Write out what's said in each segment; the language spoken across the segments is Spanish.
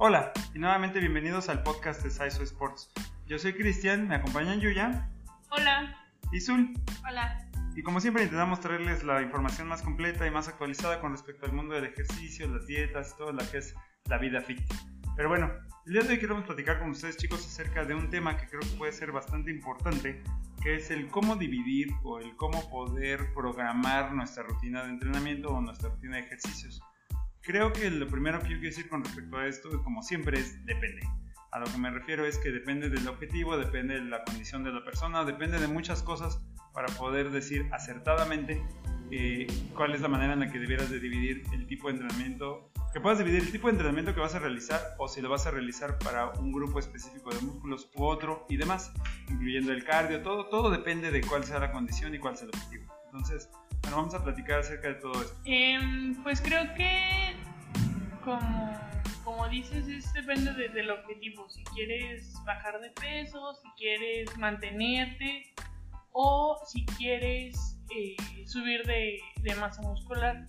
Hola y nuevamente bienvenidos al podcast de Saiso Sports. Yo soy Cristian, me acompañan Yuya Hola. y Zul. Hola. Y como siempre intentamos traerles la información más completa y más actualizada con respecto al mundo del ejercicio, las dietas, todo lo que es la vida fit. Pero bueno, el día de hoy queremos platicar con ustedes chicos acerca de un tema que creo que puede ser bastante importante, que es el cómo dividir o el cómo poder programar nuestra rutina de entrenamiento o nuestra rutina de ejercicios. Creo que lo primero que yo quiero decir con respecto a esto, como siempre, es depende. A lo que me refiero es que depende del objetivo, depende de la condición de la persona, depende de muchas cosas para poder decir acertadamente eh, cuál es la manera en la que debieras de dividir el tipo de entrenamiento, que puedas dividir el tipo de entrenamiento que vas a realizar o si lo vas a realizar para un grupo específico de músculos u otro y demás, incluyendo el cardio, todo, todo depende de cuál sea la condición y cuál sea el objetivo. Entonces, bueno, vamos a platicar acerca de todo esto. Em, pues creo que, como, como dices, es, depende de- del objetivo. Si quieres bajar de peso, si quieres mantenerte o si quieres eh, subir de, de masa muscular.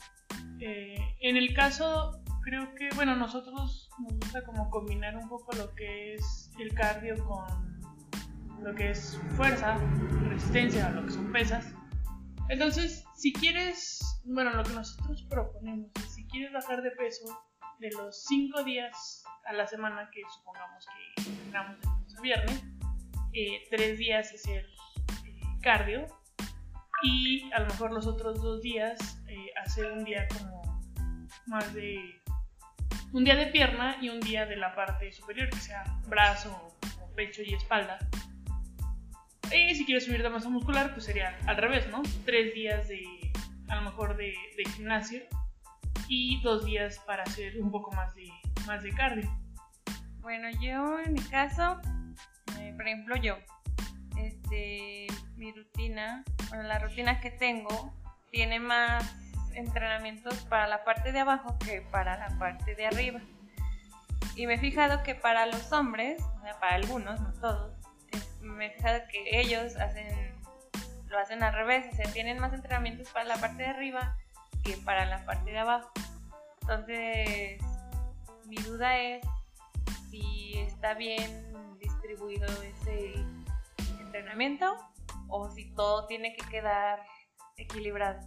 Eh, en el caso, creo que, bueno, nosotros nos gusta como combinar un poco lo que es el cardio con lo que es fuerza, resistencia, lo que son pesas. Entonces, si quieres, bueno, lo que nosotros proponemos si quieres bajar de peso de los 5 días a la semana que supongamos que entrenamos a viernes, 3 días es el eh, cardio y a lo mejor los otros dos días eh, hacer un día como más de un día de pierna y un día de la parte superior, que sea brazo pecho y espalda. Y si quieres subir de masa muscular, pues sería al revés, ¿no? Tres días de, a lo mejor, de gimnasio y dos días para hacer un poco más de, más de cardio. Bueno, yo en mi caso, eh, por ejemplo, yo, este, mi rutina, bueno, la rutina que tengo tiene más entrenamientos para la parte de abajo que para la parte de arriba. Y me he fijado que para los hombres, o sea, para algunos, no todos, es- me he fijado que ellos hacen, lo hacen al revés, o sea, tienen más entrenamientos para la parte de arriba para la parte de abajo. Entonces, mi duda es si está bien distribuido ese entrenamiento o si todo tiene que quedar equilibrado.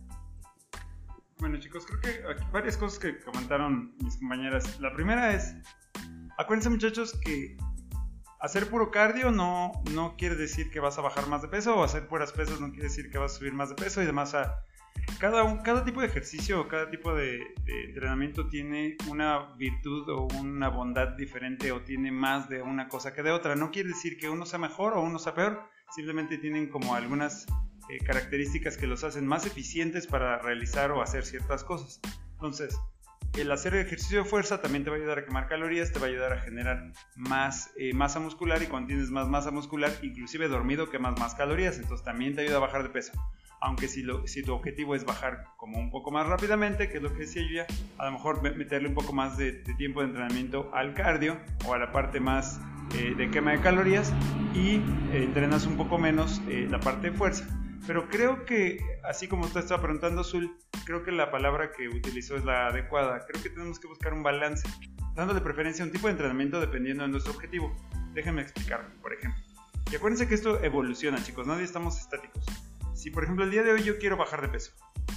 Bueno chicos, creo que aquí varias cosas que comentaron mis compañeras. La primera es, acuérdense muchachos que hacer puro cardio no, no quiere decir que vas a bajar más de peso o hacer puras pesas no quiere decir que vas a subir más de peso y demás. O cada, un- cada tipo de ejercicio o cada tipo de, entrenamiento tiene una virtud o una bondad diferente o tiene más de una cosa que de otra. No quiere decir que uno sea mejor o uno sea peor, simplemente tienen como algunas eh, características que los hacen más eficientes para realizar o hacer ciertas cosas. Entonces, el hacer ejercicio de fuerza también te va a ayudar a quemar calorías, te va a ayudar a generar más eh, masa muscular y cuando tienes más masa muscular, inclusive dormido quemas más calorías, entonces también te ayuda a bajar de peso. Aunque si, lo- tu objetivo es bajar como un poco más rápidamente, que es lo que decía yo ya, a lo mejor me- meterle un poco más de, tiempo de entrenamiento al cardio o a la parte más eh, de quema de calorías y eh, entrenas un poco menos eh, la parte de fuerza. Pero creo que, así como usted estaba preguntando, Azul, creo que la palabra que utilizó es la adecuada. Creo que tenemos que buscar un balance, dándole preferencia a un tipo de entrenamiento dependiendo de nuestro objetivo. Déjenme explicarlo, por ejemplo. Y acuérdense que esto evoluciona, chicos, nadie estamos estáticos. Si, por ejemplo, el día de hoy yo quiero bajar de peso,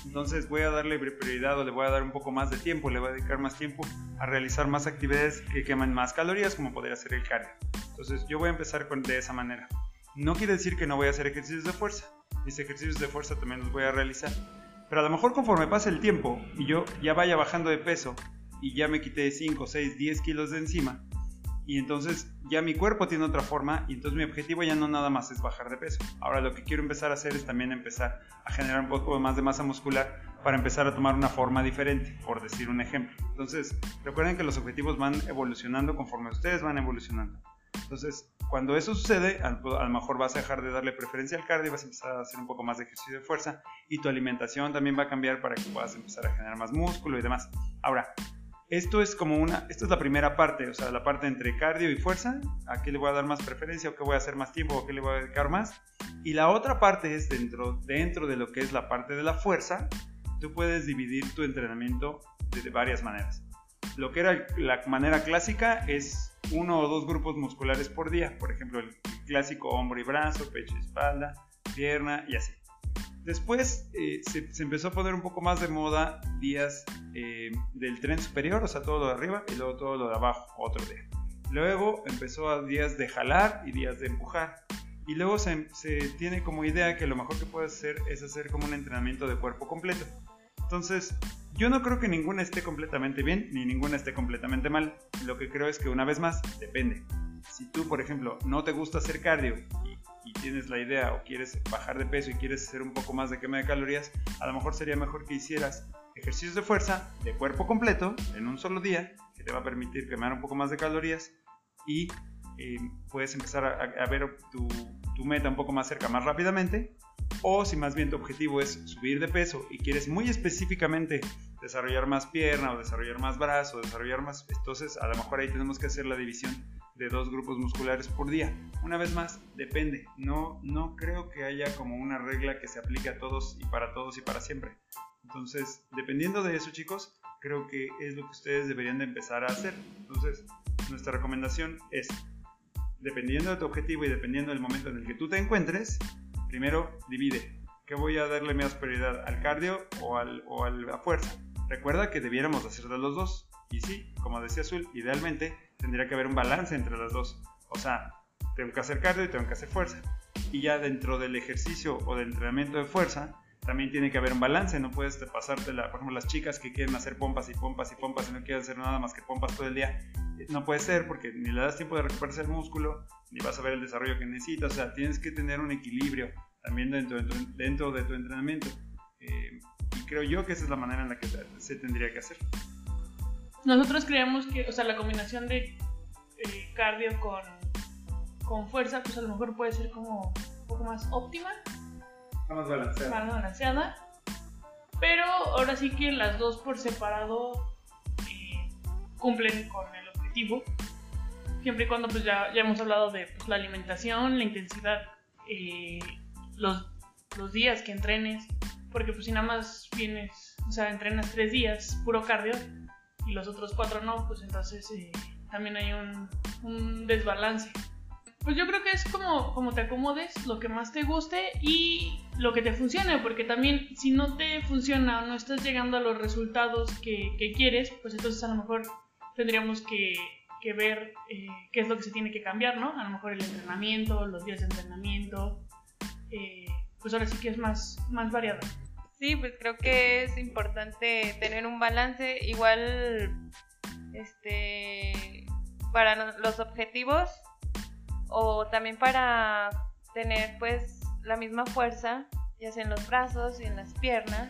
entonces voy a darle prioridad o le voy a dar un poco más de tiempo, le voy a dedicar más tiempo a realizar más actividades que queman más calorías, como podría ser el cardio. Entonces yo voy a empezar con, de esa manera. No quiere decir que no voy a hacer ejercicios de fuerza. Mis ejercicios de fuerza también los voy a realizar. Pero a lo mejor conforme pase el tiempo y yo ya vaya bajando de peso y ya me quité 5, 6, 10 kilos de encima, y entonces ya mi cuerpo tiene otra forma y entonces mi objetivo ya no nada más es bajar de peso. Ahora lo que quiero empezar a hacer es también empezar a generar un poco más de masa muscular para empezar a tomar una forma diferente, por decir un ejemplo. Entonces recuerden que los objetivos van evolucionando conforme ustedes van evolucionando. Entonces, cuando eso sucede, a, lo mejor vas a dejar de darle preferencia al cardio y vas a empezar a hacer un poco más de ejercicio de fuerza y tu alimentación también va a cambiar para que puedas empezar a generar más músculo y demás. Ahora, esto es como una, esto es la primera parte, o sea, la parte entre cardio y fuerza, a qué le voy a dar más preferencia o qué voy a hacer más tiempo o qué le voy a dedicar más. Y la otra parte es dentro, dentro de lo que es la parte de la fuerza, tú puedes dividir tu entrenamiento de, de varias maneras. lo que era la manera clásica es uno o dos grupos musculares por día. Por ejemplo, el clásico hombro y brazo, pecho y espalda, pierna y así. Después eh, se, empezó a poner un poco más de moda días eh, del tren superior, o sea, todo lo de arriba y luego todo lo de abajo, otro día. Luego empezó a días de jalar y días de empujar. Y luego se, se tiene como idea que lo mejor que puedes hacer es hacer como un entrenamiento de cuerpo completo. Entonces, yo no creo que ninguna esté completamente bien ni ninguna esté completamente mal. Lo que creo es que una vez más, depende. Si tú, por ejemplo, no te gusta hacer cardio y, tienes la idea o quieres bajar de peso y quieres hacer un poco más de quema de calorías, a lo mejor sería mejor que hicieras ejercicios de fuerza de cuerpo completo en un solo día, que te va a permitir quemar un poco más de calorías y eh, puedes empezar a, ver tu, tu meta un poco más cerca más rápidamente. O si más bien tu objetivo es subir de peso y quieres muy específicamente desarrollar más pierna o desarrollar más brazo, desarrollar más, entonces a lo mejor ahí tenemos que hacer la división de dos grupos musculares por día. Una vez más, depende. No, no creo que haya como una regla que se aplique a todos y para todos y para siempre. Entonces, dependiendo de eso, chicos, creo que es lo que ustedes deberían de empezar a hacer. Entonces, nuestra recomendación es, dependiendo de tu objetivo y dependiendo del momento en el que tú te encuentres, primero divide. ¿Qué voy a darle más prioridad? ¿Al cardio o, al, o a la fuerza? Recuerda que debiéramos hacer de los dos. Y sí, como decía Azul, idealmente tendría que haber un balance entre las dos. O sea, tengo que hacer cardio y tengo que hacer fuerza. Y ya dentro del ejercicio o del entrenamiento de fuerza, también tiene que haber un balance. No puedes pasarte, la, por ejemplo, las chicas que quieren hacer pompas y pompas y pompas y no quieren hacer nada más que pompas todo el día. No puede ser porque ni le das tiempo de recuperarse el músculo, ni vas a ver el desarrollo que necesitas. O sea, tienes que tener un equilibrio también dentro, dentro de tu entrenamiento. Eh, creo yo que esa es la manera en la que se tendría que hacer. Nosotros creemos que, o sea, la combinación de eh, cardio con, con fuerza, pues a lo mejor puede ser como un poco más óptima. Más balanceada. Más balanceada. Pero ahora sí que las dos por separado eh, cumplen con el objetivo. Siempre y cuando pues ya, ya hemos hablado de pues, la alimentación, la intensidad, eh, los, los días que entrenes. Porque pues si nada más vienes, o sea, entrenas tres días puro cardio y los otros cuatro no, pues entonces eh, también hay un, un, desbalance. Pues yo creo que es como, como te acomodes, lo que más te guste y lo que te funcione, porque también si no te funciona o no estás llegando a los resultados que, que quieres, pues entonces a lo mejor tendríamos que, que ver eh, qué es lo que se tiene que cambiar, ¿no? A lo mejor el entrenamiento, los días de entrenamiento, eh, pues ahora sí que es más, más variado. Sí, pues creo que es importante tener un balance. Igual este para los objetivos o también para tener pues la misma fuerza ya sea en los brazos y en las piernas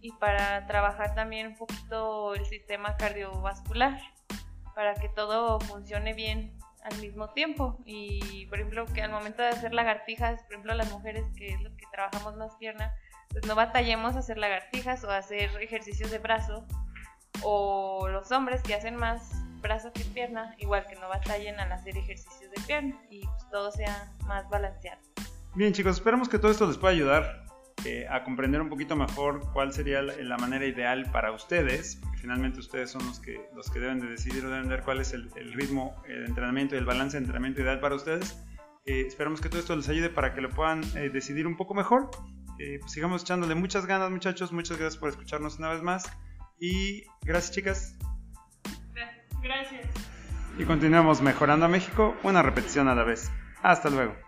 y para trabajar también un poquito el sistema cardiovascular para que todo funcione bien al mismo tiempo. Y por ejemplo que al momento de hacer lagartijas por ejemplo las mujeres que es lo que trabajamos más pierna no batallemos a hacer lagartijas o hacer ejercicios de brazo o los hombres que hacen más brazo que pierna, igual que no batallen al hacer ejercicios de pierna y pues todo sea más balanceado. Bien chicos, esperamos que todo esto les pueda ayudar eh, a comprender un poquito mejor cuál sería la, manera ideal para ustedes, porque finalmente ustedes son los que, los que deben de decidir o deben ver cuál es el, ritmo de entrenamiento y el balance de entrenamiento ideal para ustedes. Eh, esperamos que todo esto les ayude para que lo puedan eh, decidir un poco mejor eh, pues sigamos echándole muchas ganas, muchachos. Muchas gracias por escucharnos una vez más. Y gracias, chicas. Gracias. Y continuamos mejorando a México, una repetición a la vez. Hasta luego.